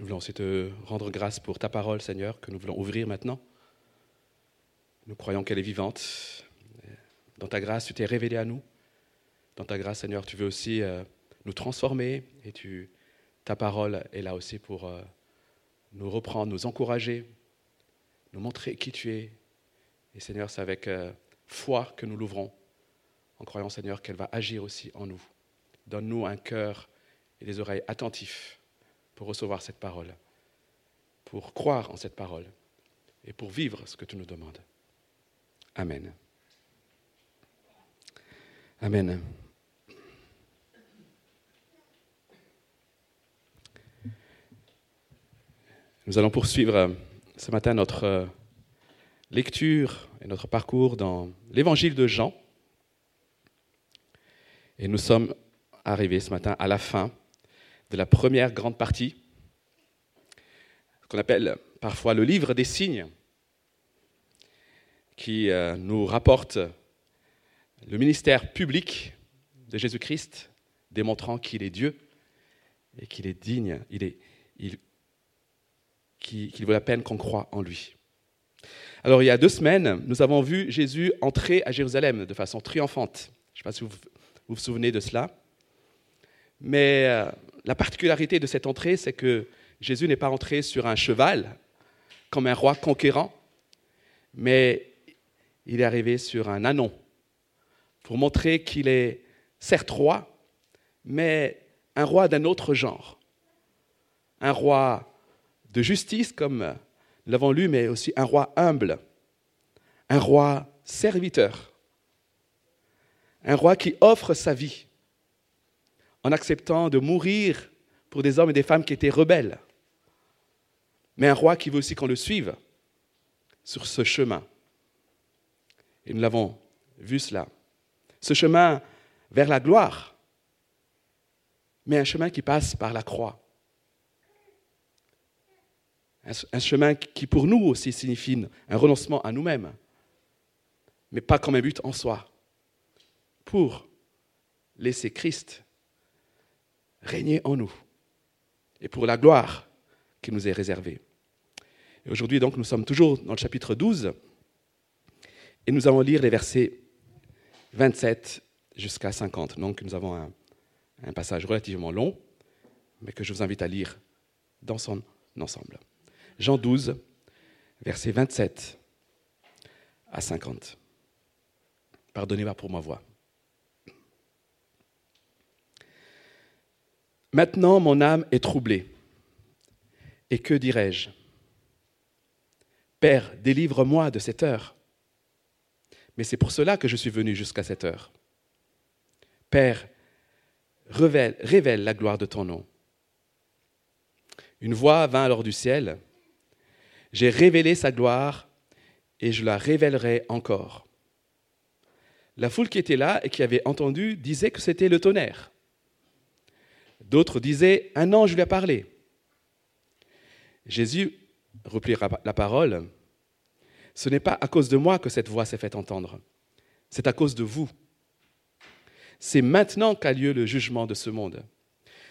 Nous voulons aussi te rendre grâce pour ta parole, Seigneur, que nous voulons ouvrir maintenant. Nous croyons qu'elle est vivante. Dans ta grâce, tu t'es révélé à nous. Dans ta grâce, Seigneur, tu veux aussi euh, nous transformer et tu, ta parole est là aussi pour euh, nous reprendre, nous encourager, nous montrer qui tu es. Et Seigneur, c'est avec euh, foi que nous l'ouvrons, en croyant, Seigneur, qu'elle va agir aussi en nous. Donne-nous un cœur et des oreilles attentifs pour recevoir cette parole, pour croire en cette parole et pour vivre ce que tu nous demandes. Amen. Amen. Nous allons poursuivre euh, ce matin notre euh, lecture et notre parcours dans l'évangile de Jean. Et nous sommes arrivés ce matin à la fin de la première grande partie, qu'on appelle parfois le livre des signes, qui euh, nous rapporte le ministère public de Jésus-Christ, démontrant qu'il est Dieu et qu'il est digne, il qu'il vaut la peine qu'on croit en lui. Alors il y a deux semaines, nous avons vu Jésus entrer à Jérusalem de façon triomphante. Je ne sais pas si vous vous souvenez de cela. Mais euh, la particularité de cette entrée, c'est que Jésus n'est pas entré sur un cheval comme un roi conquérant, mais il est arrivé sur un anon pour montrer qu'il est certes roi, mais un roi d'un autre genre. Un roi de justice, comme nous l'avons lu, mais aussi un roi humble, un roi serviteur, un roi qui offre sa vie en acceptant de mourir pour des hommes et des femmes qui étaient rebelles, mais un roi qui veut aussi qu'on le suive sur ce chemin. Et nous l'avons vu cela. Ce chemin vers la gloire, mais un chemin qui passe par la croix. Un chemin qui pour nous aussi signifie un renoncement à nous-mêmes, mais pas comme un but en soi, pour laisser Christ régner en nous et pour la gloire qui nous est réservée. Et aujourd'hui, donc, nous sommes toujours dans le chapitre 12 et nous allons lire les versets 27 jusqu'à 50. Donc, nous avons un, un passage relativement long, mais que je vous invite à lire dans son ensemble. Jean 12, versets 27 à 50. Pardonnez-moi pour ma voix. Maintenant mon âme est troublée. Et que dirais-je? Père, délivre-moi de cette heure. Mais c'est pour cela que je suis venu jusqu'à cette heure. Père, révèle, révèle la gloire de ton nom. Une voix vint alors du ciel. J'ai révélé sa gloire et je la révélerai encore. La foule qui était là et qui avait entendu disait que c'était le tonnerre. D'autres disaient, un ange lui a parlé. Jésus reprit la parole, ce n'est pas à cause de moi que cette voix s'est faite entendre, c'est à cause de vous. C'est maintenant qu'a lieu le jugement de ce monde.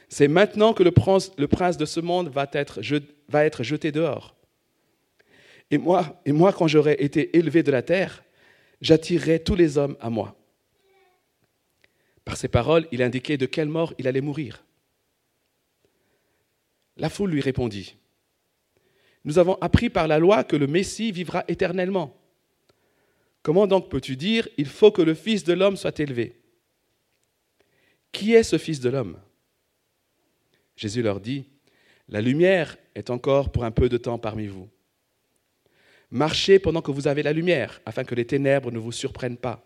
C'est maintenant que le prince, de ce monde va être, va être jeté dehors. Et moi, et moi quand j'aurai été élevé de la terre, j'attirerai tous les hommes à moi. Par ces paroles, il indiquait de quelle mort il allait mourir. La foule lui répondit, Nous avons appris par la loi que le Messie vivra éternellement. Comment donc peux-tu dire, Il faut que le Fils de l'homme soit élevé? Qui est ce Fils de l'homme? Jésus leur dit, La lumière est encore pour un peu de temps parmi vous. Marchez pendant que vous avez la lumière, afin que les ténèbres ne vous surprennent pas.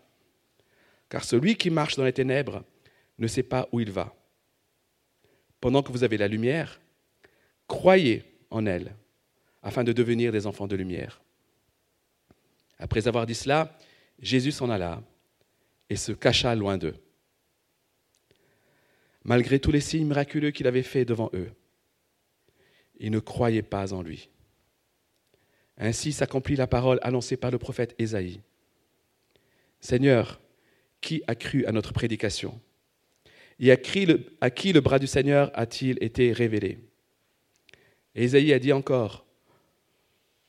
Car celui qui marche dans les ténèbres ne sait pas où il va. Pendant que vous avez la lumière, Croyez en elle, afin de devenir des enfants de lumière. Après avoir dit cela, Jésus s'en alla et se cacha loin d'eux. Malgré tous les signes miraculeux qu'il avait faits devant eux, ils ne croyaient pas en lui. Ainsi s'accomplit la parole annoncée par le prophète Ésaïe. Seigneur, qui a cru à notre prédication? Et à qui le, à qui le bras du Seigneur a-t-il été révélé? Et Isaïe a dit encore,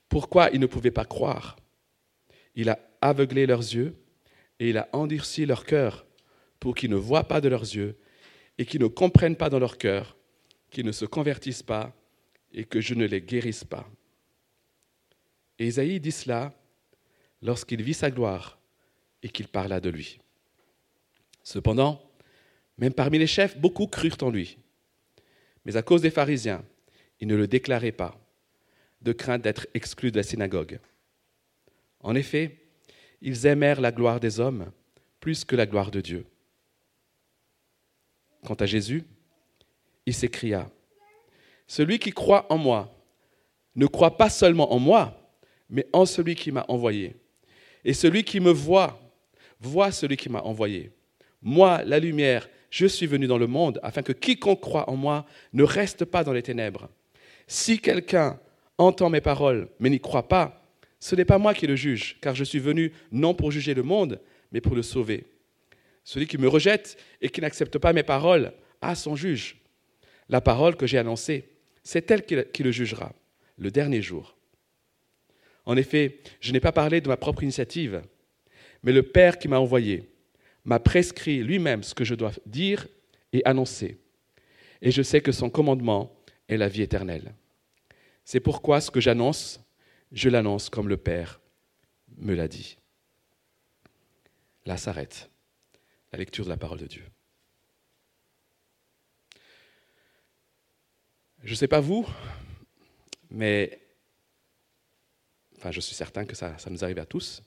pourquoi ils ne pouvaient pas croire? Il a aveuglé leurs yeux et il a endurci leur cœur pour qu'ils ne voient pas de leurs yeux et qu'ils ne comprennent pas dans leur cœur, qu'ils ne se convertissent pas et que je ne les guérisse pas. Et Isaïe dit cela lorsqu'il vit sa gloire et qu'il parla de lui. Cependant, même parmi les chefs, beaucoup crurent en lui. Mais à cause des pharisiens, ils ne le déclaraient pas, de crainte d'être exclus de la synagogue. En effet, ils aimèrent la gloire des hommes plus que la gloire de Dieu. Quant à Jésus, il s'écria, Celui qui croit en moi ne croit pas seulement en moi, mais en celui qui m'a envoyé. Et celui qui me voit, voit celui qui m'a envoyé. Moi, la lumière, je suis venu dans le monde afin que quiconque croit en moi ne reste pas dans les ténèbres. Si quelqu'un entend mes paroles mais n'y croit pas, ce n'est pas moi qui le juge, car je suis venu non pour juger le monde, mais pour le sauver. Celui qui me rejette et qui n'accepte pas mes paroles a son juge. La parole que j'ai annoncée, c'est elle qui le jugera, le dernier jour. En effet, je n'ai pas parlé de ma propre initiative, mais le Père qui m'a envoyé m'a prescrit lui-même ce que je dois dire et annoncer. Et je sais que son commandement est la vie éternelle. C'est pourquoi ce que j'annonce, je l'annonce comme le Père me l'a dit. Là s'arrête la lecture de la parole de Dieu. Je ne sais pas vous, mais enfin je suis certain que ça, nous arrive à tous.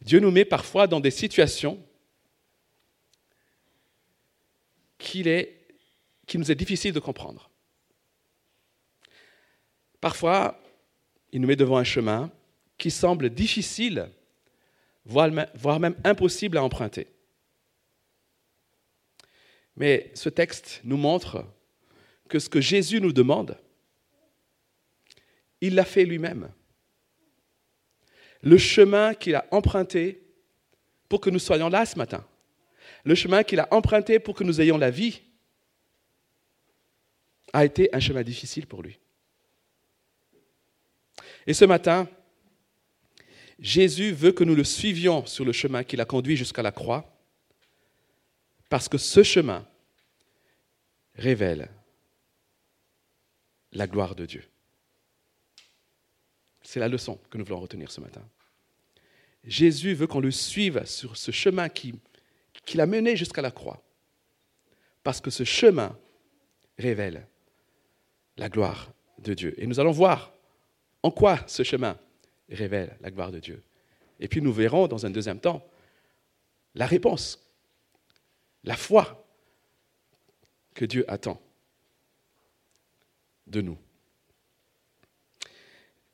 Dieu nous met parfois dans des situations qu'il nous est difficile de comprendre. Parfois, il nous met devant un chemin qui semble difficile, voire même impossible à emprunter. Mais ce texte nous montre que ce que Jésus nous demande, il l'a fait lui-même. Le chemin qu'il a emprunté pour que nous soyons là ce matin, le chemin qu'il a emprunté pour que nous ayons la vie, a été un chemin difficile pour lui. Et ce matin, Jésus veut que nous le suivions sur le chemin qu'il a conduit jusqu'à la croix parce que ce chemin révèle la gloire de Dieu. C'est la leçon que nous voulons retenir ce matin. Jésus veut qu'on le suive sur ce chemin qui a mené jusqu'à la croix. Parce que ce chemin révèle la gloire de Dieu. Et nous allons voir en quoi ce chemin révèle la gloire de Dieu? Et puis nous verrons dans un deuxième temps la réponse la foi que Dieu attend de nous.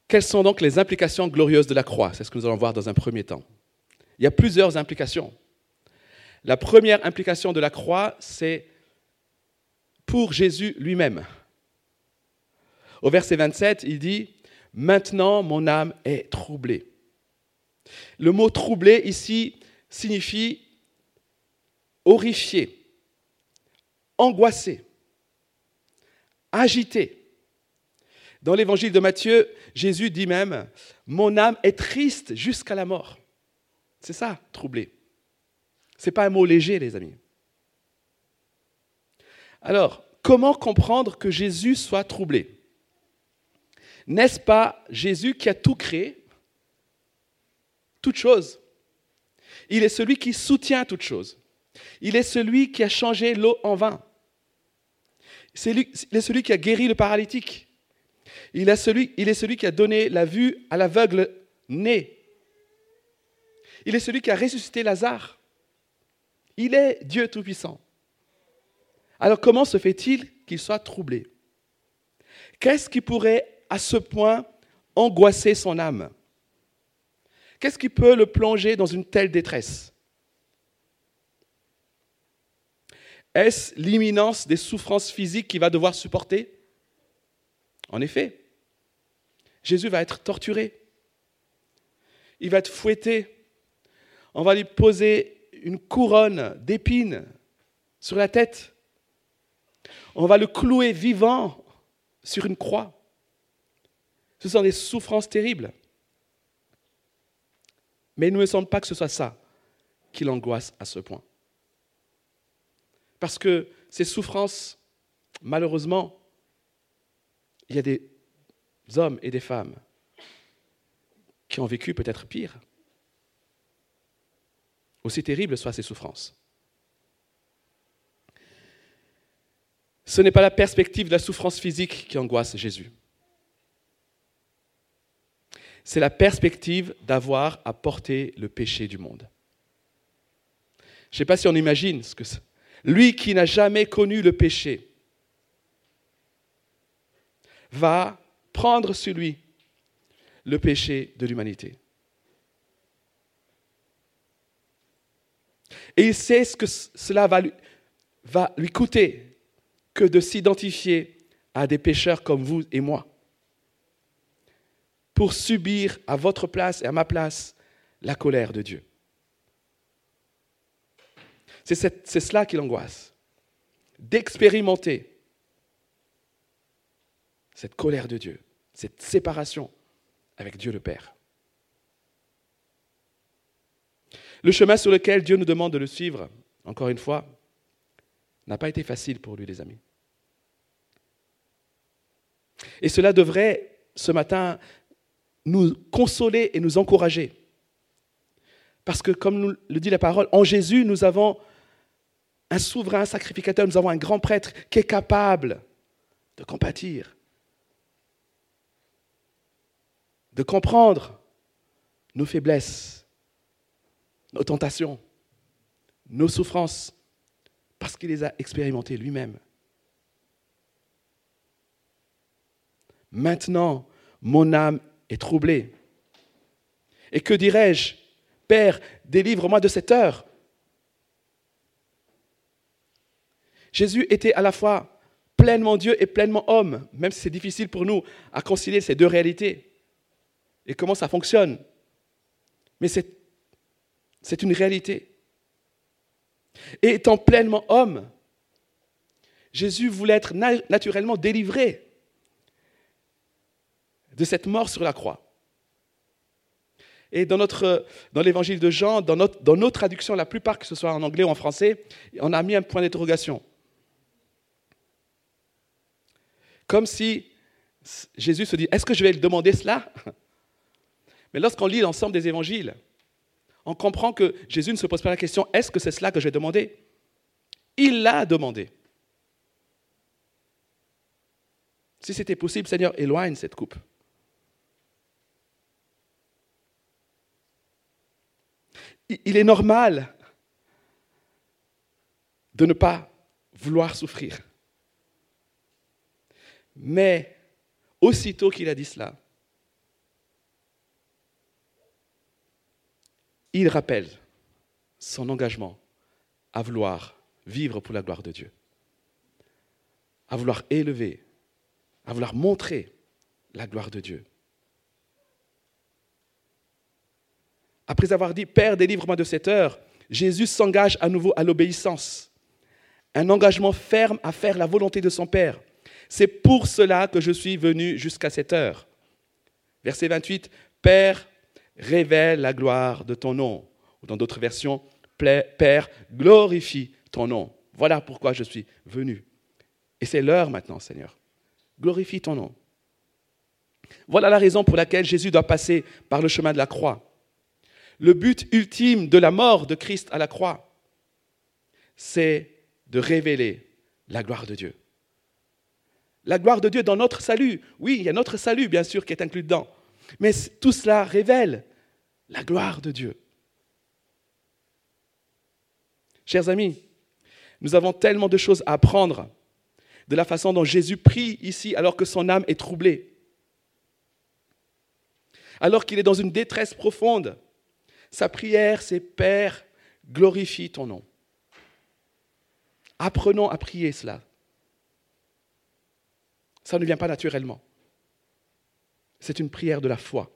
Quelles sont donc les implications glorieuses de la croix? C'est ce que nous allons voir dans un premier temps. Il y a plusieurs implications. La première implication de la croix, c'est pour Jésus lui-même. Au verset 27, il dit, Maintenant mon âme est troublée. Le mot troublé ici signifie horrifié, angoissé, agité. Dans l'évangile de Matthieu, Jésus dit même, Mon âme est triste jusqu'à la mort. C'est ça, troublé. Ce n'est pas un mot léger, les amis. Alors, comment comprendre que Jésus soit troublé? N'est-ce pas Jésus qui a tout créé, toute chose Il est celui qui soutient toute chose. Il est celui qui a changé l'eau en vin. il est celui qui a guéri le paralytique. Il est, celui, il est celui qui a donné la vue à l'aveugle né. Il est celui qui a ressuscité Lazare. Il est Dieu Tout-Puissant. Alors comment se fait-il qu'il soit troublé? Qu'est-ce qui pourrait à ce point angoisser son âme Qu'est-ce qui peut le plonger dans une telle détresse? Est-ce l'imminence des souffrances physiques qu'il va devoir supporter? En effet, Jésus va être torturé. Il va être fouetté. On va lui poser une couronne d'épines sur la tête. On va le clouer vivant sur une croix. Ce sont des souffrances terribles. Mais il ne me semble pas que ce soit ça qui l'angoisse à ce point. Parce que ces souffrances, malheureusement, il y a des hommes et des femmes qui ont vécu peut-être pire. Aussi terribles soient ces souffrances. Ce n'est pas la perspective de la souffrance physique qui angoisse Jésus. C'est la perspective d'avoir à porter le péché du monde. Je ne sais pas si on imagine ce que c'est. Lui qui n'a jamais connu le péché va prendre sur lui le péché de l'humanité. Et il sait ce que cela va lui, va lui coûter que de s'identifier à des pécheurs comme vous et moi, pour subir à votre place et à ma place la colère de Dieu. C'est cela qui l'angoisse, d'expérimenter cette colère de Dieu, cette séparation avec Dieu le Père. Le chemin sur lequel Dieu nous demande de le suivre, encore une fois, n'a pas été facile pour lui, les amis. Et cela devrait, ce matin, nous consoler et nous encourager. Parce que, comme le dit la parole, en Jésus, nous avons un souverain sacrificateur, nous avons un grand prêtre qui est capable de compatir, de comprendre nos faiblesses, nos tentations, nos souffrances, parce qu'il les a expérimentées lui-même. Maintenant, mon âme est troublée. Et que dirais-je Père, délivre-moi de cette heure. Jésus était à la fois pleinement Dieu et pleinement homme, même si c'est difficile pour nous à concilier ces deux réalités et comment ça fonctionne. Mais c'est une réalité. Et étant pleinement homme, Jésus voulait être naturellement délivré de cette mort sur la croix. Et dans, notre, dans l'évangile de Jean, dans, dans nos traductions, la plupart, que ce soit en anglais ou en français, on a mis un point d'interrogation. Comme si Jésus se dit, est-ce que je vais lui demander cela? Mais lorsqu'on lit l'ensemble des évangiles, on comprend que Jésus ne se pose pas la question, est-ce que c'est cela que je vais demander? Il l'a demandé. Si c'était possible, Seigneur, éloigne cette coupe. Il est normal de ne pas vouloir souffrir. Mais aussitôt qu'il a dit cela, il rappelle son engagement à vouloir vivre pour la gloire de Dieu, à vouloir élever, à vouloir montrer la gloire de Dieu. Après avoir dit Père, délivre-moi de cette heure, Jésus s'engage à nouveau à l'obéissance, un engagement ferme à faire la volonté de son Père. C'est pour cela que je suis venu jusqu'à cette heure. Verset 28, Père, révèle la gloire de ton nom. Ou dans d'autres versions, Père, glorifie ton nom. Voilà pourquoi je suis venu. Et c'est l'heure maintenant, Seigneur. Glorifie ton nom. Voilà la raison pour laquelle Jésus doit passer par le chemin de la croix. Le but ultime de la mort de Christ à la croix, c'est de révéler la gloire de Dieu. La gloire de Dieu dans notre salut. Oui, il y a notre salut, bien sûr, qui est inclus dedans. Mais tout cela révèle la gloire de Dieu. Chers amis, nous avons tellement de choses à apprendre de la façon dont Jésus prie ici alors que son âme est troublée. Alors qu'il est dans une détresse profonde, sa prière, c'est Père, glorifie ton nom. Apprenons à prier cela. Ça ne vient pas naturellement. C'est une prière de la foi.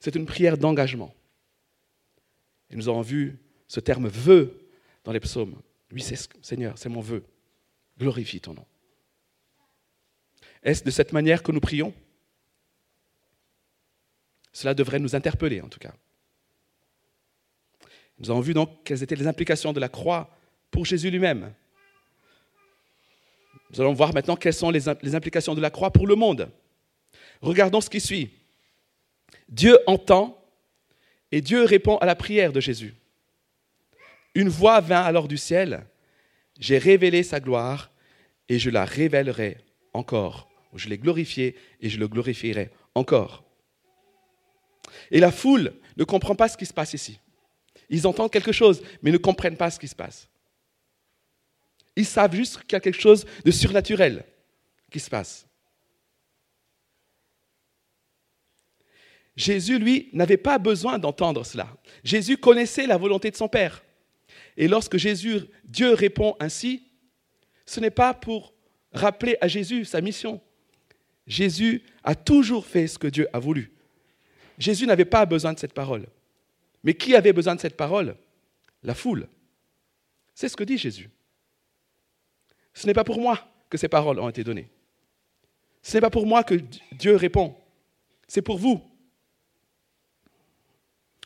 C'est une prière d'engagement. Et nous avons vu ce terme vœu dans les psaumes. Oui, Seigneur, c'est mon vœu. Glorifie ton nom. Est-ce de cette manière que nous prions? Cela devrait nous interpeller en tout cas. Nous avons vu donc quelles étaient les implications de la croix pour Jésus lui-même. Nous allons voir maintenant quelles sont les, implications de la croix pour le monde. Regardons ce qui suit. Dieu entend et Dieu répond à la prière de Jésus. Une voix vint alors du ciel, j'ai révélé sa gloire et je la révélerai encore. Je l'ai glorifié et je le glorifierai encore. Et la foule ne comprend pas ce qui se passe ici. Ils entendent quelque chose, mais ne comprennent pas ce qui se passe. Ils savent juste qu'il y a quelque chose de surnaturel qui se passe. Jésus, lui, n'avait pas besoin d'entendre cela. Jésus connaissait la volonté de son Père. Et lorsque Jésus, Dieu répond ainsi, ce n'est pas pour rappeler à Jésus sa mission. Jésus a toujours fait ce que Dieu a voulu. Jésus n'avait pas besoin de cette parole. Mais qui avait besoin de cette parole? La foule. C'est ce que dit Jésus. Ce n'est pas pour moi que ces paroles ont été données. Ce n'est pas pour moi que Dieu répond. C'est pour vous.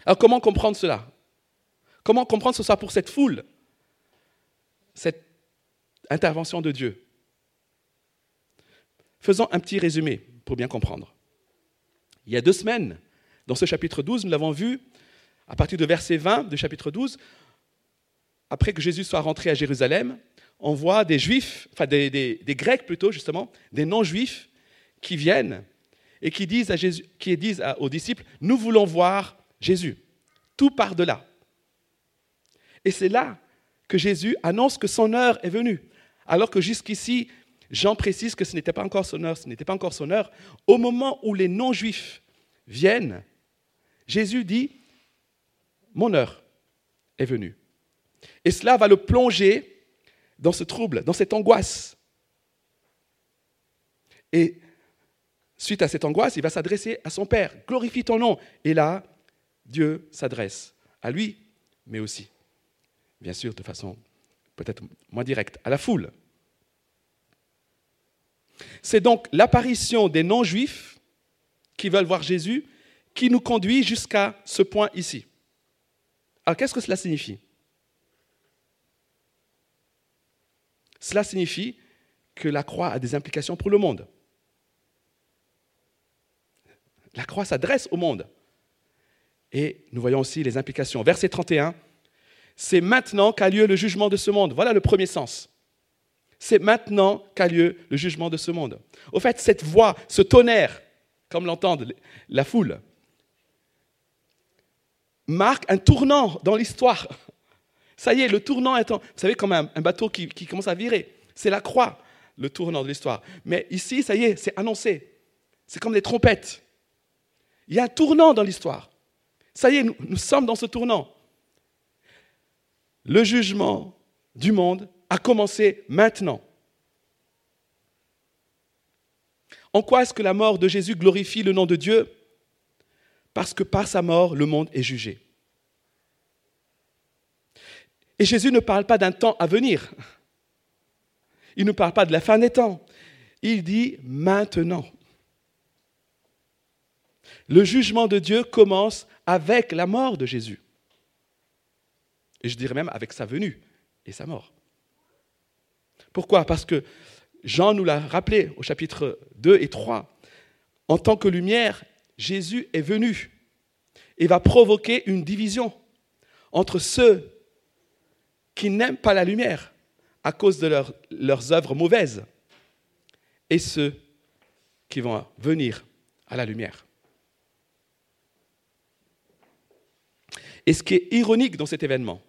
Alors comment comprendre cela? Comment comprendre ce soit pour cette foule, cette intervention de Dieu? Faisons un petit résumé pour bien comprendre. Il y a deux semaines, dans ce chapitre 12, nous l'avons vu, à partir de verset 20 du chapitre 12, après que Jésus soit rentré à Jérusalem, on voit des juifs, enfin des, grecs plutôt justement, des non-juifs qui viennent et qui disent, à Jésus, qui disent aux disciples, nous voulons voir Jésus, tout par-delà. Et c'est là que Jésus annonce que son heure est venue, alors que jusqu'ici, Jean précise que ce n'était pas encore son heure, ce n'était pas encore son heure. Au moment où les non-juifs viennent, Jésus dit, mon heure est venue. Et cela va le plonger dans ce trouble, dans cette angoisse. Et suite à cette angoisse, il va s'adresser à son Père. Glorifie ton nom. Et là, Dieu s'adresse à lui, mais aussi, bien sûr, de façon peut-être moins directe, à la foule. C'est donc l'apparition des non-juifs qui veulent voir Jésus qui nous conduit jusqu'à ce point ici. Alors qu'est-ce que cela signifie? Cela signifie que la croix a des implications pour le monde. La croix s'adresse au monde. Et nous voyons aussi les implications. Verset 31, c'est maintenant qu'a lieu le jugement de ce monde. Voilà le premier sens. C'est maintenant qu'a lieu le jugement de ce monde. Au fait, cette voix, ce tonnerre, comme l'entendent la foule, marque un tournant dans l'histoire. Ça y est, le tournant est. Vous savez, comme un, bateau qui, commence à virer. C'est la croix, le tournant de l'histoire. Mais ici, ça y est, c'est annoncé. C'est comme des trompettes. Il y a un tournant dans l'histoire. Ça y est, nous, nous sommes dans ce tournant. Le jugement du monde a commencé maintenant. En quoi est-ce que la mort de Jésus glorifie le nom de Dieu? Parce que par sa mort, le monde est jugé. Et Jésus ne parle pas d'un temps à venir. Il ne parle pas de la fin des temps. Il dit maintenant. Le jugement de Dieu commence avec la mort de Jésus. Et je dirais même avec sa venue et sa mort. Pourquoi? Parce que Jean nous l'a rappelé au chapitre 2 et 3. En tant que lumière, Jésus est venu et va provoquer une division entre ceux qui n'aiment pas la lumière à cause de leurs œuvres mauvaises et ceux qui vont venir à la lumière. Et ce qui est ironique dans cet événement,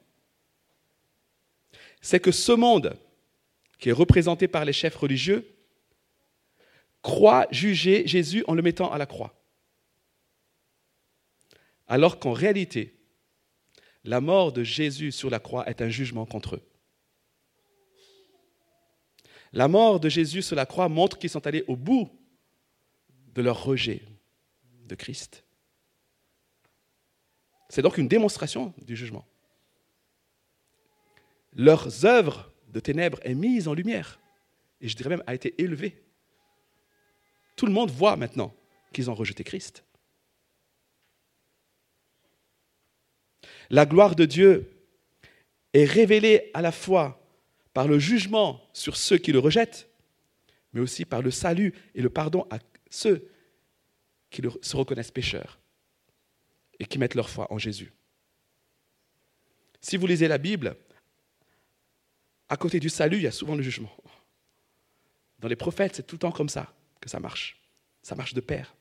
c'est que ce monde qui est représenté par les chefs religieux, croit juger Jésus en le mettant à la croix. Alors qu'en réalité, la mort de Jésus sur la croix est un jugement contre eux. La mort de Jésus sur la croix montre qu'ils sont allés au bout de leur rejet de Christ. C'est donc une démonstration du jugement. Leurs œuvres de ténèbres est mise en lumière. Et je dirais même a été élevée. Tout le monde voit maintenant qu'ils ont rejeté Christ. La gloire de Dieu est révélée à la fois par le jugement sur ceux qui le rejettent, mais aussi par le salut et le pardon à ceux qui se reconnaissent pécheurs et qui mettent leur foi en Jésus. Si vous lisez la Bible, à côté du salut, il y a souvent le jugement. Dans les prophètes, c'est tout le temps comme ça que ça marche. Ça marche de pair.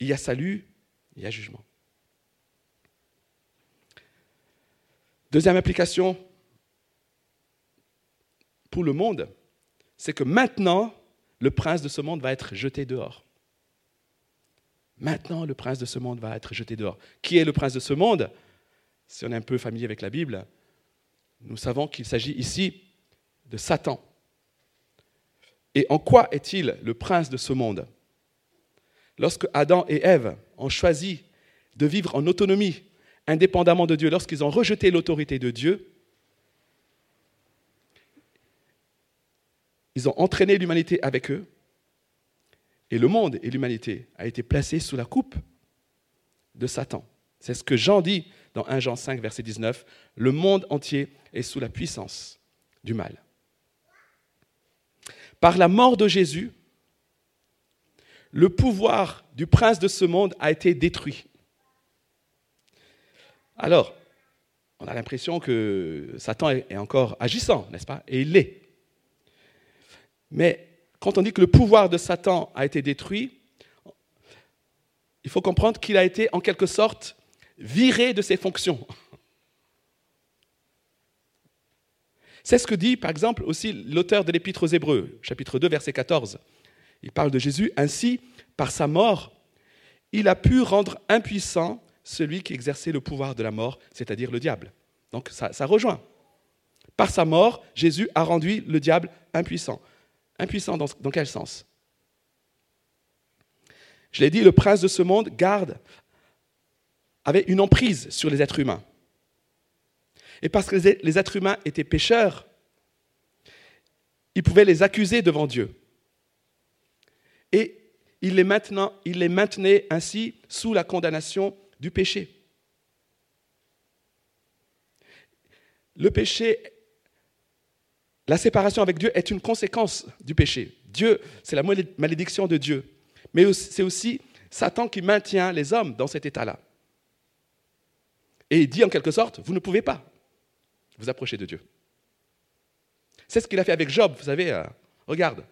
Il y a salut, il y a jugement. Deuxième application pour le monde, c'est que maintenant, le prince de ce monde va être jeté dehors. Maintenant, le prince de ce monde va être jeté dehors. Qui est le prince de ce monde? Si on est un peu familier avec la Bible, nous savons qu'il s'agit ici de Satan. Et en quoi est-il le prince de ce monde? Lorsque Adam et Ève ont choisi de vivre en autonomie, indépendamment de Dieu, lorsqu'ils ont rejeté l'autorité de Dieu, ils ont entraîné l'humanité avec eux, et le monde et l'humanité a été placé sous la coupe de Satan. C'est ce que Jean dit dans 1 Jean 5, verset 19. Le monde entier est sous la puissance du mal. Par la mort de Jésus, le pouvoir du prince de ce monde a été détruit. Alors, on a l'impression que Satan est encore agissant, n'est-ce pas? Et il l'est. Mais quand on dit que le pouvoir de Satan a été détruit, il faut comprendre qu'il a été en quelque sorte viré de ses fonctions. C'est ce que dit, par exemple, aussi l'auteur de l'Épître aux Hébreux, chapitre 2, verset 14. Il parle de Jésus. Ainsi, par sa mort, il a pu rendre impuissant celui qui exerçait le pouvoir de la mort, c'est-à-dire le diable. Donc ça, ça, rejoint. Par sa mort, Jésus a rendu le diable impuissant. Impuissant dans, quel sens? Je l'ai dit, le prince de ce monde garde, avait une emprise sur les êtres humains. Et parce que les êtres humains étaient pécheurs, il pouvait les accuser devant Dieu. Et il les, il les maintenait ainsi sous la condamnation du péché. Le péché, la séparation avec Dieu est une conséquence du péché. Dieu, c'est la malédiction de Dieu. Mais c'est aussi Satan qui maintient les hommes dans cet état-là. Et il dit en quelque sorte, vous ne pouvez pas vous approcher de Dieu. C'est ce qu'il a fait avec Job, vous savez, euh, regarde,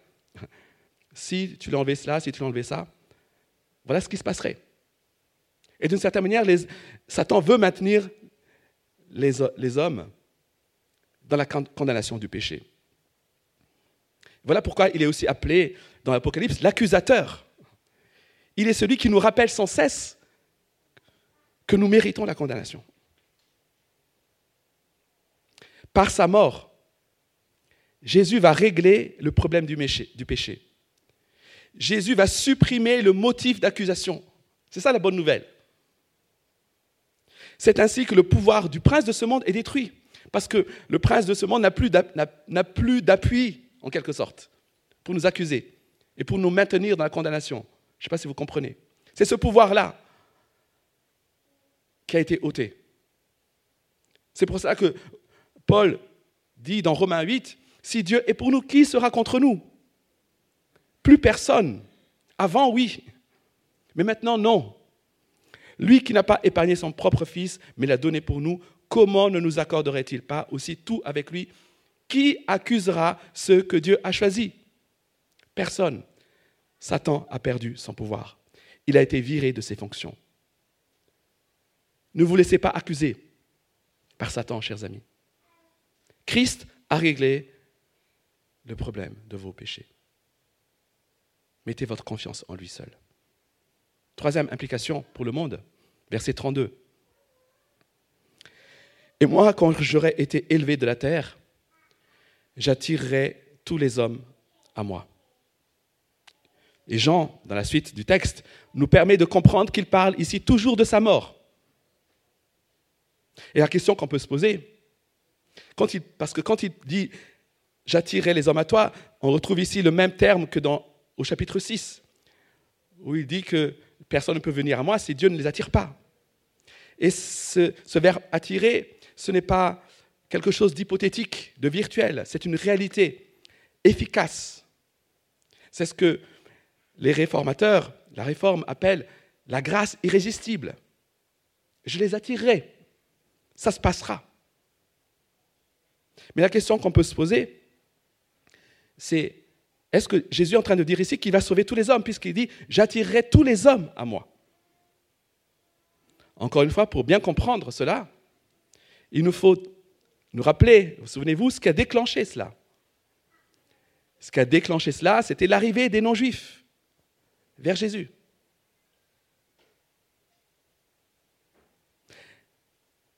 si tu enlevé cela, si tu enlevé ça, voilà ce qui se passerait. Et d'une certaine manière, Satan veut maintenir les, les hommes dans la condamnation du péché. Voilà pourquoi il est aussi appelé dans l'Apocalypse l'accusateur. Il est celui qui nous rappelle sans cesse que nous méritons la condamnation. Par sa mort, Jésus va régler le problème du péché. Jésus va supprimer le motif d'accusation. C'est ça la bonne nouvelle. C'est ainsi que le pouvoir du prince de ce monde est détruit. Parce que le prince de ce monde n'a plus d'appui, en quelque sorte, pour nous accuser et pour nous maintenir dans la condamnation. Je ne sais pas si vous comprenez. C'est ce pouvoir-là qui a été ôté. C'est pour ça que Paul dit dans Romains 8, si Dieu est pour nous, qui sera contre nous? Plus personne. Avant, oui. Mais maintenant, non. Lui qui n'a pas épargné son propre Fils, mais l'a donné pour nous, comment ne nous accorderait-il pas aussi tout avec lui? Qui accusera ceux que Dieu a choisis Personne. Satan a perdu son pouvoir. Il a été viré de ses fonctions. Ne vous laissez pas accuser par Satan, chers amis. Christ a réglé le problème de vos péchés. Mettez votre confiance en lui seul. Troisième implication pour le monde, verset 32. Et moi, quand j'aurai été élevé de la terre, j'attirerai tous les hommes à moi. Et Jean, dans la suite du texte, nous permet de comprendre qu'il parle ici toujours de sa mort. Et la question qu'on peut se poser, parce que quand il dit j'attirerai les hommes à toi, on retrouve ici le même terme que dans, au chapitre 6, où il dit que personne ne peut venir à moi si Dieu ne les attire pas. Et ce, verbe attirer, ce n'est pas quelque chose d'hypothétique, de virtuel, c'est une réalité efficace. C'est ce que les réformateurs, la réforme appelle la grâce irrésistible. Je les attirerai. Ça se passera. Mais la question qu'on peut se poser, c'est est-ce que Jésus est en train de dire ici qu'il va sauver tous les hommes, puisqu'il dit J'attirerai tous les hommes à moi? Encore une fois, pour bien comprendre cela, il nous faut nous rappeler, vous souvenez-vous, ce qui a déclenché cela. Ce qui a déclenché cela, c'était l'arrivée des non-juifs vers Jésus.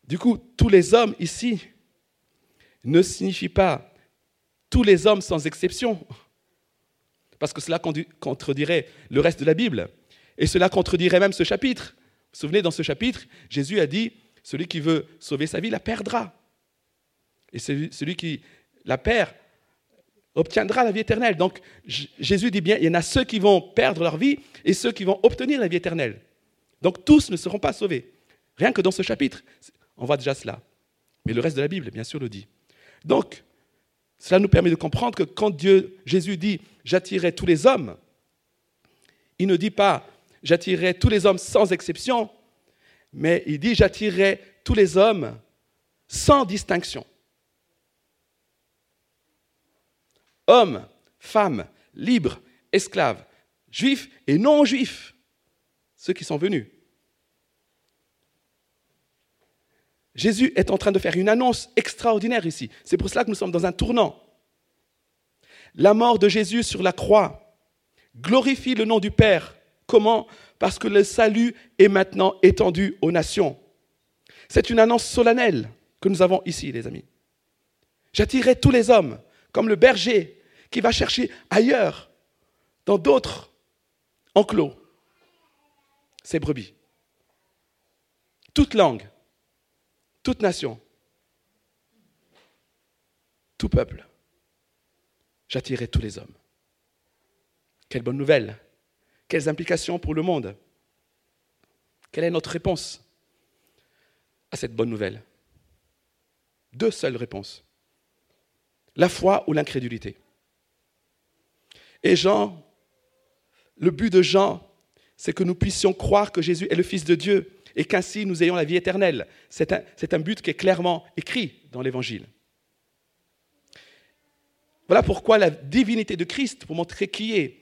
Du coup, tous les hommes ici ne signifie pas tous les hommes sans exception, parce que cela contredirait le reste de la Bible, et cela contredirait même ce chapitre. Vous vous souvenez, dans ce chapitre, Jésus a dit, celui qui veut sauver sa vie la perdra. Et celui qui la perd obtiendra la vie éternelle. Donc Jésus dit bien, il y en a ceux qui vont perdre leur vie et ceux qui vont obtenir la vie éternelle. Donc tous ne seront pas sauvés. Rien que dans ce chapitre, on voit déjà cela. Mais le reste de la Bible, bien sûr, le dit. Donc, cela nous permet de comprendre que quand Dieu, Jésus dit j'attirerai tous les hommes, il ne dit pas j'attirerai tous les hommes sans exception, mais il dit j'attirerai tous les hommes sans distinction. hommes, femmes, libres, esclaves, juifs et non juifs, ceux qui sont venus. Jésus est en train de faire une annonce extraordinaire ici. C'est pour cela que nous sommes dans un tournant. La mort de Jésus sur la croix glorifie le nom du Père. Comment? Parce que le salut est maintenant étendu aux nations. C'est une annonce solennelle que nous avons ici, les amis. J'attirerai tous les hommes, comme le berger qui va chercher ailleurs, dans d'autres enclos, ses brebis. Toute langue, toute nation, tout peuple, j'attirerai tous les hommes. Quelle bonne nouvelle Quelles implications pour le monde Quelle est notre réponse à cette bonne nouvelle Deux seules réponses. La foi ou l'incrédulité. Et Jean, le but de Jean, c'est que nous puissions croire que Jésus est le Fils de Dieu et qu'ainsi nous ayons la vie éternelle. C'est un, but qui est clairement écrit dans l'Évangile. Voilà pourquoi la divinité de Christ, pour montrer qui est,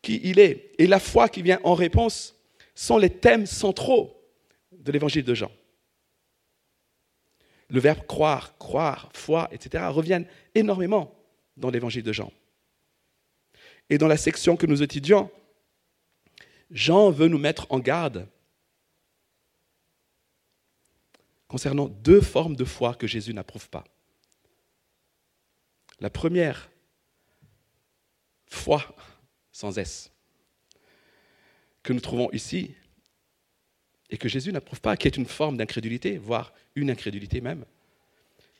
qui il est, et la foi qui vient en réponse, sont les thèmes centraux de l'Évangile de Jean. Le verbe croire, croire, foi, etc. reviennent énormément dans l'Évangile de Jean. Et dans la section que nous étudions, Jean veut nous mettre en garde concernant deux formes de foi que Jésus n'approuve pas. La première, foi sans S, que nous trouvons ici et que Jésus n'approuve pas, qui est une forme d'incrédulité, voire une incrédulité même,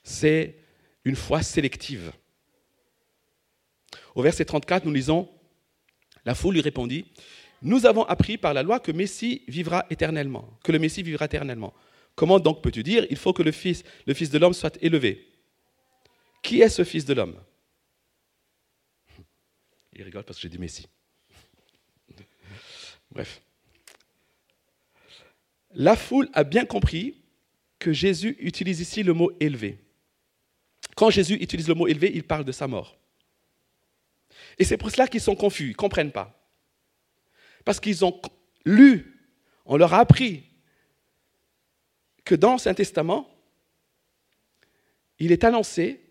c'est une foi sélective. Au verset 34, nous lisons, la foule lui répondit, nous avons appris par la loi que Messie vivra éternellement, que le Messie vivra éternellement. Comment donc peux-tu dire, il faut que le Fils, le Fils de l'homme soit élevé? Qui est ce Fils de l'homme? Il rigole parce que j'ai dit Messie. Bref. La foule a bien compris que Jésus utilise ici le mot élevé. Quand Jésus utilise le mot élevé, il parle de sa mort. Et c'est pour cela qu'ils sont confus, ils ne comprennent pas. Parce qu'ils ont lu, on leur a appris que dans l'Ancien Testament, il est annoncé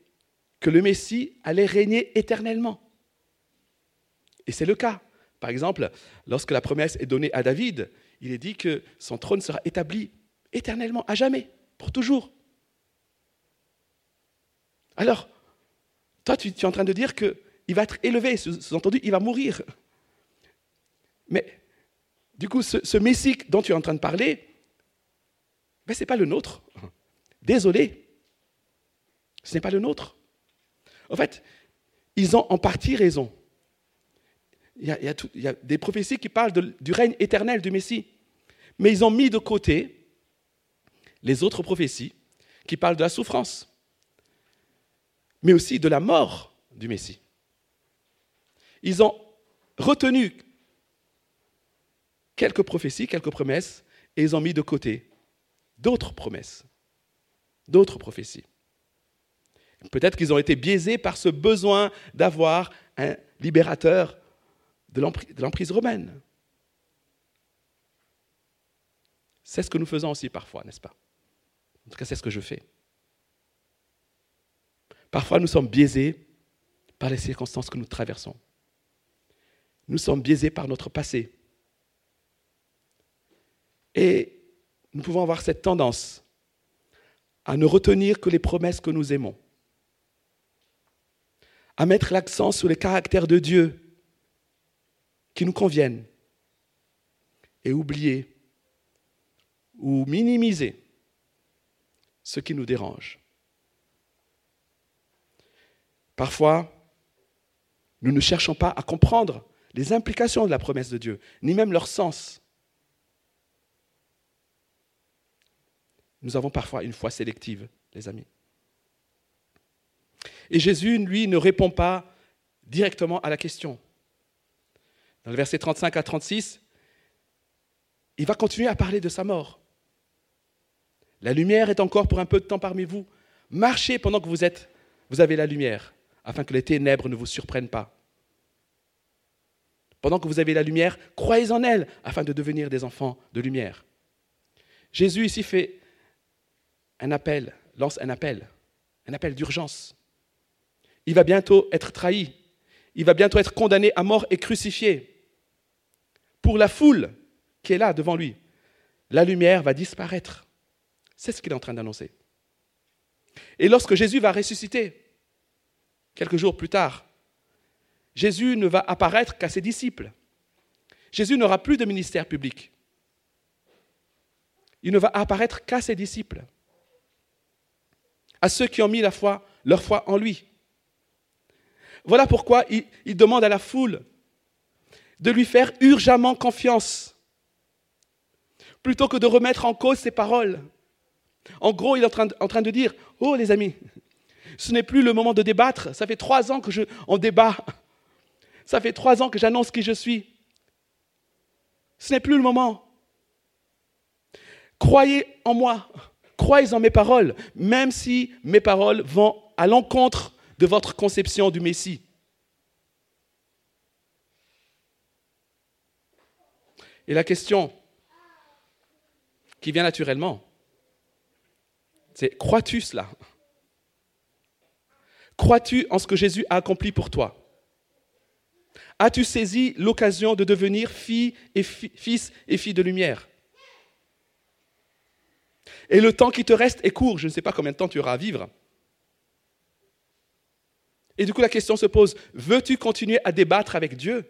que le Messie allait régner éternellement. Et c'est le cas. Par exemple, lorsque la promesse est donnée à David, il est dit que son trône sera établi éternellement, à jamais, pour toujours. Alors, toi, tu, es en train de dire que il va être élevé, sous-entendu, il va mourir. Mais du coup, ce, Messie dont tu es en train de parler, ben, ce n'est pas le nôtre. Désolé, ce n'est pas le nôtre. En fait, ils ont en partie raison. Il y a, des prophéties qui parlent du règne éternel du Messie. Mais ils ont mis de côté les autres prophéties qui parlent de la souffrance, mais aussi de la mort du Messie. Ils ont retenu quelques prophéties, quelques promesses, et ils ont mis de côté d'autres promesses, d'autres prophéties. Peut-être qu'ils ont été biaisés par ce besoin d'avoir un libérateur de l'emprise romaine. C'est ce que nous faisons aussi parfois, n'est-ce pas? En tout cas, c'est ce que je fais. Parfois, nous sommes biaisés par les circonstances que nous traversons. Nous sommes biaisés par notre passé. Et nous pouvons avoir cette tendance à ne retenir que les promesses que nous aimons, à mettre l'accent sur les caractères de Dieu qui nous conviennent et oublier ou minimiser ce qui nous dérange. Parfois, nous ne cherchons pas à comprendre les implications de la promesse de Dieu, ni même leur sens. Nous avons parfois une foi sélective, les amis. Et Jésus, lui, ne répond pas directement à la question. Dans le verset 35 à 36, il va continuer à parler de sa mort. La lumière est encore pour un peu de temps parmi vous. Marchez pendant que vous êtes, vous avez la lumière, afin que les ténèbres ne vous surprennent pas. Pendant que vous avez la lumière, croyez en elle, afin de devenir des enfants de lumière. Jésus ici fait un appel, lance un appel, un appel d'urgence. Il va bientôt être trahi. Il va bientôt être condamné à mort et crucifié. Pour la foule qui est là devant lui, la lumière va disparaître. C'est ce qu'il est en train d'annoncer. Et lorsque Jésus va ressusciter, quelques jours plus tard, Jésus ne va apparaître qu'à ses disciples. Jésus n'aura plus de ministère public. Il ne va apparaître qu'à ses disciples, à ceux qui ont mis leur foi en lui. Voilà pourquoi il, demande à la foule de lui faire urgemment confiance, plutôt que de remettre en cause ses paroles. En gros, il est en train, de, dire, oh les amis, ce n'est plus le moment de débattre. Ça fait trois ans que je débat. Ça fait trois ans que j'annonce qui je suis. Ce n'est plus le moment. Croyez en moi. Croyez en mes paroles, même si mes paroles vont à l'encontre de votre conception du Messie. Et la question qui vient naturellement, c'est crois-tu cela? Crois-tu en ce que Jésus a accompli pour toi? As-tu saisi l'occasion de devenir fille et fils et fille de lumière? Et le temps qui te reste est court, je ne sais pas combien de temps tu auras à vivre. Et du coup, la question se pose, veux-tu continuer à débattre avec Dieu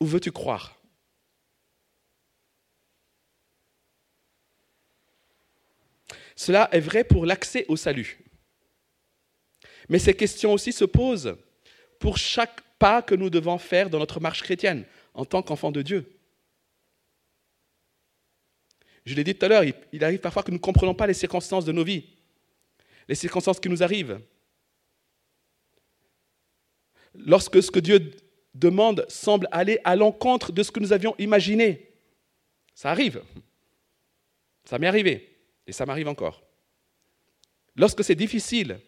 Ou veux-tu croire? Cela est vrai pour l'accès au salut. Mais ces questions aussi se posent pour chaque pas que nous devons faire dans notre marche chrétienne en tant qu'enfants de Dieu. Je l'ai dit tout à l'heure, il arrive parfois que nous ne comprenons pas les circonstances de nos vies, les circonstances qui nous arrivent. Lorsque ce que Dieu demande semble aller à l'encontre de ce que nous avions imaginé, ça arrive. Ça m'est arrivé. Et ça m'arrive encore. Lorsque c'est difficile,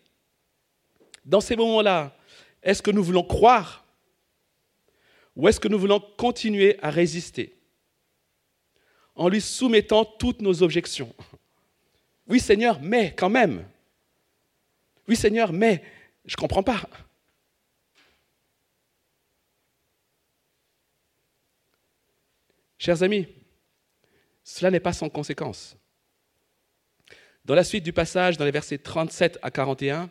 dans ces moments-là, est-ce que nous voulons croire ou est-ce que nous voulons continuer à résister en lui soumettant toutes nos objections? Oui Seigneur, mais quand même. Oui Seigneur, mais je ne comprends pas. Chers amis, cela n'est pas sans conséquence. Dans la suite du passage, dans les versets 37 à 41,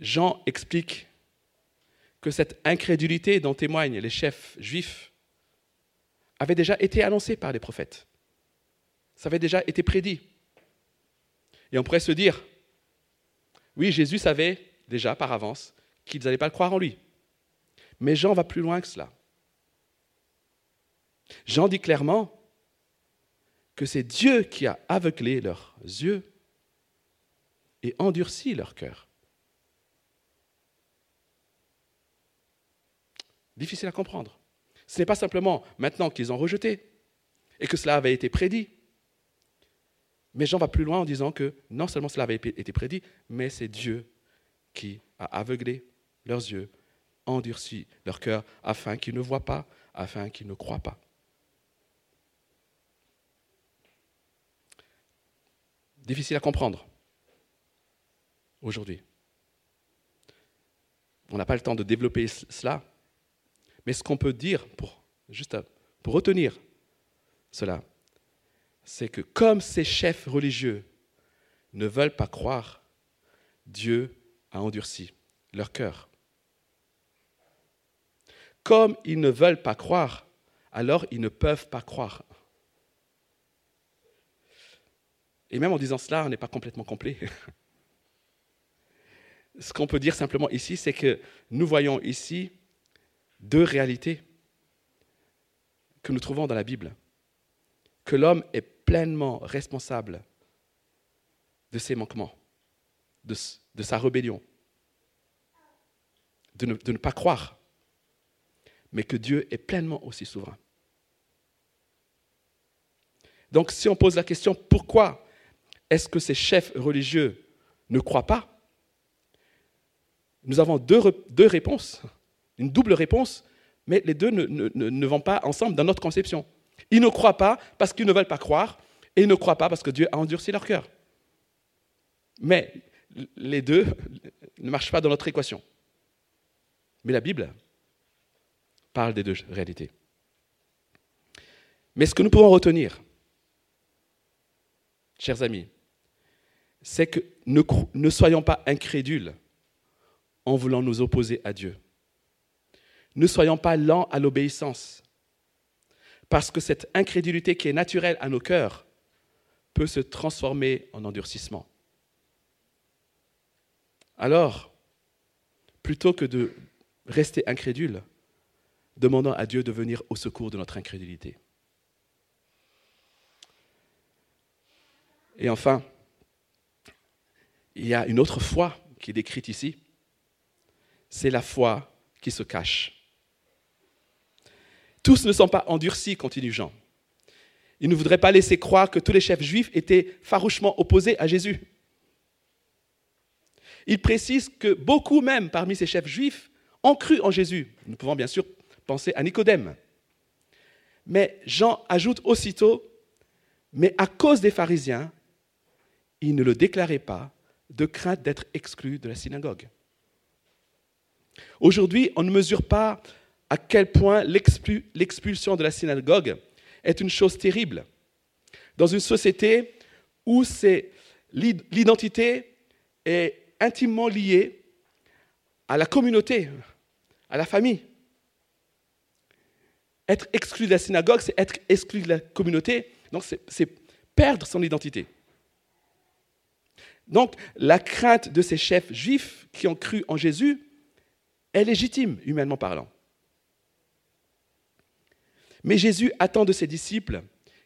Jean explique que cette incrédulité dont témoignent les chefs juifs avait déjà été annoncée par les prophètes. Ça avait déjà été prédit. Et on pourrait se dire, oui, Jésus savait déjà par avance qu'ils n'allaient pas le croire en lui. Mais Jean va plus loin que cela. Jean dit clairement que c'est Dieu qui a aveuglé leurs yeux et endurci leur cœur. Difficile à comprendre. Ce n'est pas simplement maintenant qu'ils ont rejeté et que cela avait été prédit. Mais Jean va plus loin en disant que non seulement cela avait été prédit, mais c'est Dieu qui a aveuglé leurs yeux, endurci leur cœur, afin qu'ils ne voient pas, afin qu'ils ne croient pas. Difficile à comprendre aujourd'hui. On n'a pas le temps de développer cela, mais ce qu'on peut dire, pour, juste pour retenir cela, c'est que comme ces chefs religieux ne veulent pas croire, Dieu a endurci leur cœur. Comme ils ne veulent pas croire, alors ils ne peuvent pas croire. Et même en disant cela, on n'est pas complètement complet. Ce qu'on peut dire simplement ici, c'est que nous voyons ici deux réalités que nous trouvons dans la Bible. Que l'homme est pleinement responsable de ses manquements, de, sa rébellion, de ne, pas croire, mais que Dieu est pleinement aussi souverain. Donc si on pose la question pourquoi est-ce que ces chefs religieux ne croient pas? Nous avons deux, deux réponses une double réponse, mais les deux ne, vont pas ensemble dans notre conception. Ils ne croient pas parce qu'ils ne veulent pas croire, et ils ne croient pas parce que Dieu a endurci leur cœur. Mais les deux ne marchent pas dans notre équation. Mais la Bible parle des deux réalités. Mais ce que nous pouvons retenir, chers amis, c'est que ne soyons pas incrédules en voulant nous opposer à Dieu ne soyons pas lents à l'obéissance, parce que cette incrédulité qui est naturelle à nos cœurs peut se transformer en endurcissement. Alors, plutôt que de rester incrédule, demandons à Dieu de venir au secours de notre incrédulité. Et enfin, il y a une autre foi qui est décrite ici, c'est la foi qui se cache. Tous ne sont pas endurcis, continue Jean. Il ne voudrait pas laisser croire que tous les chefs juifs étaient farouchement opposés à Jésus. Il précise que beaucoup même parmi ces chefs juifs ont cru en Jésus. Nous pouvons bien sûr penser à Nicodème. Mais Jean ajoute aussitôt, mais à cause des pharisiens, ils ne le déclaraient pas de crainte d'être exclus de la synagogue. Aujourd'hui, on ne mesure pas à quel point l'expulsion de la synagogue est une chose terrible. Dans une société où l'identité est intimement liée à la communauté, à la famille. Être exclu de la synagogue, c'est être exclu de la communauté, donc c'est perdre son identité. Donc la crainte de ces chefs juifs qui ont cru en Jésus est légitime, humainement parlant. Mais Jésus attend de ses disciples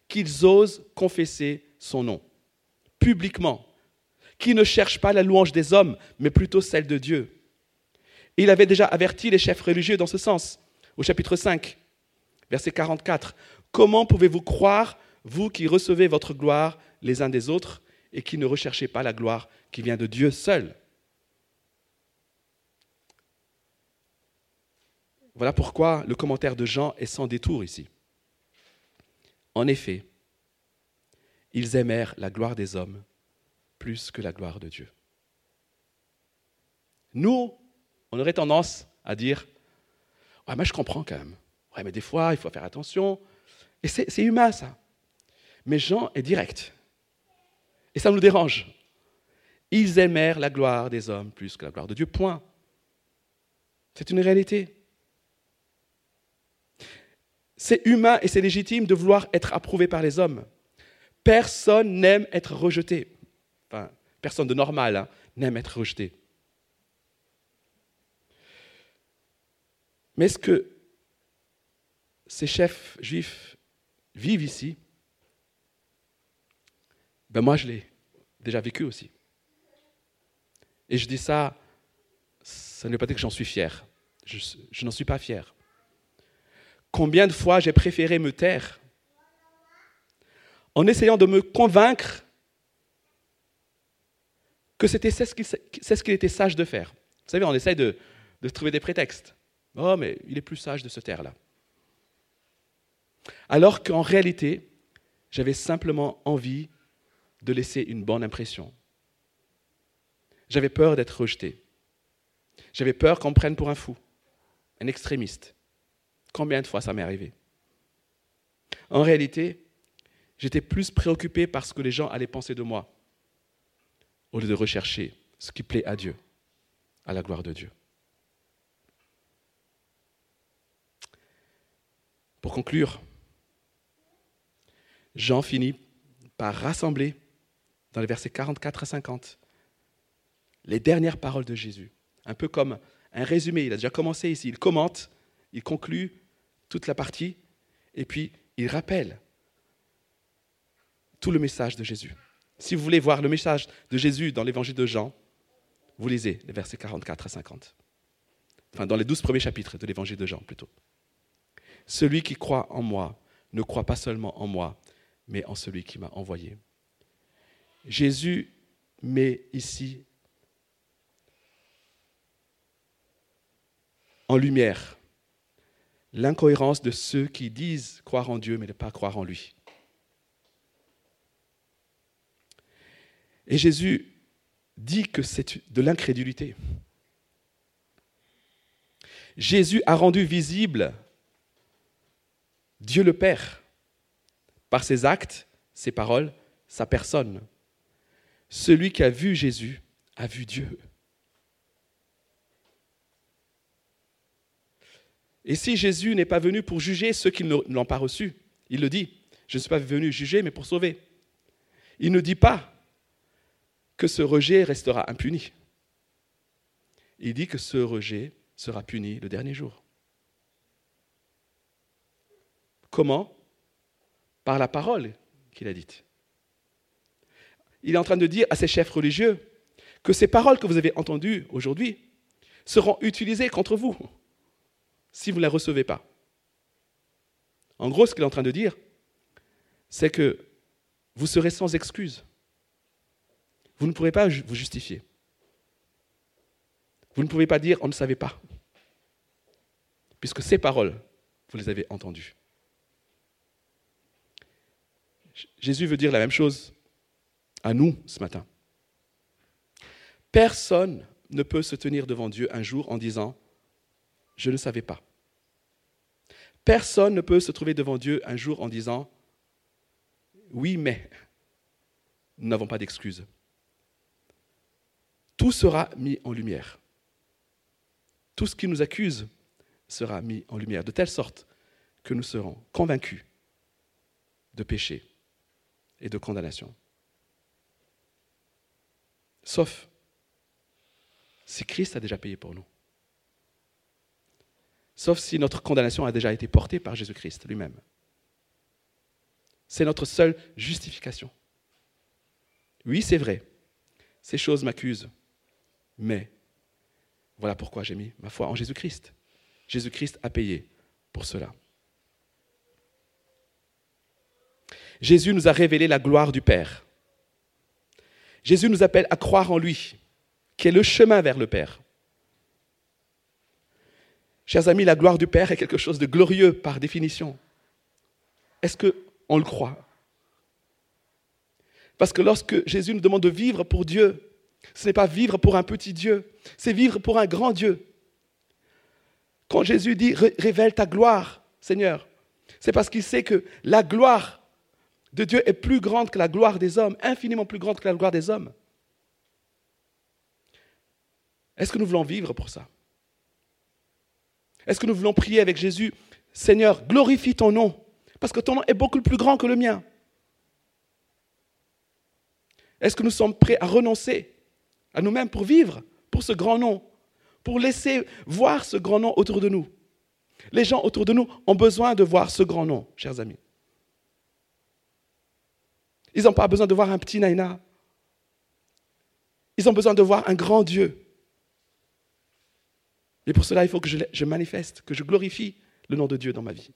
qu'ils osent confesser son nom, publiquement, qu'ils ne cherchent pas la louange des hommes, mais plutôt celle de Dieu. il avait déjà averti les chefs religieux dans ce sens, au chapitre 5, verset 44. Comment pouvez-vous croire, vous qui recevez votre gloire les uns des autres, et qui ne recherchez pas la gloire qui vient de Dieu seul Voilà pourquoi le commentaire de Jean est sans détour ici. En effet, ils aimèrent la gloire des hommes plus que la gloire de Dieu. Nous, on aurait tendance à dire Ouais, mais je comprends quand même. Ouais, mais des fois, il faut faire attention. Et c'est humain, ça. Mais Jean est direct. Et ça nous dérange. Ils aimèrent la gloire des hommes plus que la gloire de Dieu. Point. C'est une réalité. C'est humain et c'est légitime de vouloir être approuvé par les hommes. Personne n'aime être rejeté. Enfin, personne de normal hein, n'aime être rejeté. Mais ce que ces chefs juifs vivent ici, Ben moi, je l'ai déjà vécu aussi. Et je dis ça, ça ne veut pas dire que j'en suis fier. Je, n'en suis pas fier. Combien de fois j'ai préféré me taire en essayant de me convaincre que c'était ce qu'il était sage de faire. Vous savez, on essaye de trouver des prétextes. Oh, mais il est plus sage de se taire là. Alors qu'en réalité, j'avais simplement envie de laisser une bonne impression. J'avais peur d'être rejeté. J'avais peur qu'on me prenne pour un fou, un extrémiste. Combien de fois ça m'est arrivé? En réalité, j'étais plus préoccupé par ce que les gens allaient penser de moi, au lieu de rechercher ce qui plaît à Dieu, à la gloire de Dieu. Pour conclure, Jean finit par rassembler dans les versets 44 à 50 les dernières paroles de Jésus, un peu comme un résumé. Il a déjà commencé ici, il commente, il conclut toute la partie, et puis il rappelle tout le message de Jésus. Si vous voulez voir le message de Jésus dans l'évangile de Jean, vous lisez les versets 44 à 50. Enfin, dans les douze premiers chapitres de l'évangile de Jean, plutôt. Celui qui croit en moi ne croit pas seulement en moi, mais en celui qui m'a envoyé. Jésus met ici en lumière l'incohérence de ceux qui disent croire en Dieu mais ne pas croire en lui. Et Jésus dit que c'est de l'incrédulité. Jésus a rendu visible Dieu le Père par ses actes, ses paroles, sa personne. Celui qui a vu Jésus a vu Dieu. Et si Jésus n'est pas venu pour juger ceux qui ne l'ont pas reçu, il le dit, je ne suis pas venu juger, mais pour sauver. Il ne dit pas que ce rejet restera impuni. Il dit que ce rejet sera puni le dernier jour. Comment? Par la parole qu'il a dite. Il est en train de dire à ses chefs religieux que ces paroles que vous avez entendues aujourd'hui seront utilisées contre vous si vous ne les recevez pas. En gros, ce qu'il est en train de dire, c'est que vous serez sans excuse. Vous ne pourrez pas vous justifier. Vous ne pouvez pas dire on ne savait pas. Puisque ces paroles, vous les avez entendues. Jésus veut dire la même chose à nous ce matin. Personne ne peut se tenir devant Dieu un jour en disant ⁇ Je ne savais pas ⁇ Personne ne peut se trouver devant Dieu un jour en disant ⁇ Oui, mais nous n'avons pas d'excuses ⁇ Tout sera mis en lumière. Tout ce qui nous accuse sera mis en lumière, de telle sorte que nous serons convaincus de péché et de condamnation. Sauf si Christ a déjà payé pour nous. Sauf si notre condamnation a déjà été portée par Jésus-Christ lui-même. C'est notre seule justification. Oui, c'est vrai, ces choses m'accusent, mais voilà pourquoi j'ai mis ma foi en Jésus-Christ. Jésus-Christ a payé pour cela. Jésus nous a révélé la gloire du Père. Jésus nous appelle à croire en lui, qui est le chemin vers le Père. Chers amis, la gloire du Père est quelque chose de glorieux par définition. Est-ce qu'on le croit? Parce que lorsque Jésus nous demande de vivre pour Dieu, ce n'est pas vivre pour un petit Dieu, c'est vivre pour un grand Dieu. Quand Jésus dit révèle ta gloire, Seigneur, c'est parce qu'il sait que la gloire de Dieu est plus grande que la gloire des hommes, infiniment plus grande que la gloire des hommes. Est-ce que nous voulons vivre pour ça? Est-ce que nous voulons prier avec Jésus, Seigneur, glorifie ton nom, parce que ton nom est beaucoup plus grand que le mien Est-ce que nous sommes prêts à renoncer à nous-mêmes pour vivre pour ce grand nom, pour laisser voir ce grand nom autour de nous? Les gens autour de nous ont besoin de voir ce grand nom, chers amis. Ils n'ont pas besoin de voir un petit Naina. Ils ont besoin de voir un grand Dieu. Et pour cela, il faut que je, manifeste, que je glorifie le nom de Dieu dans ma vie.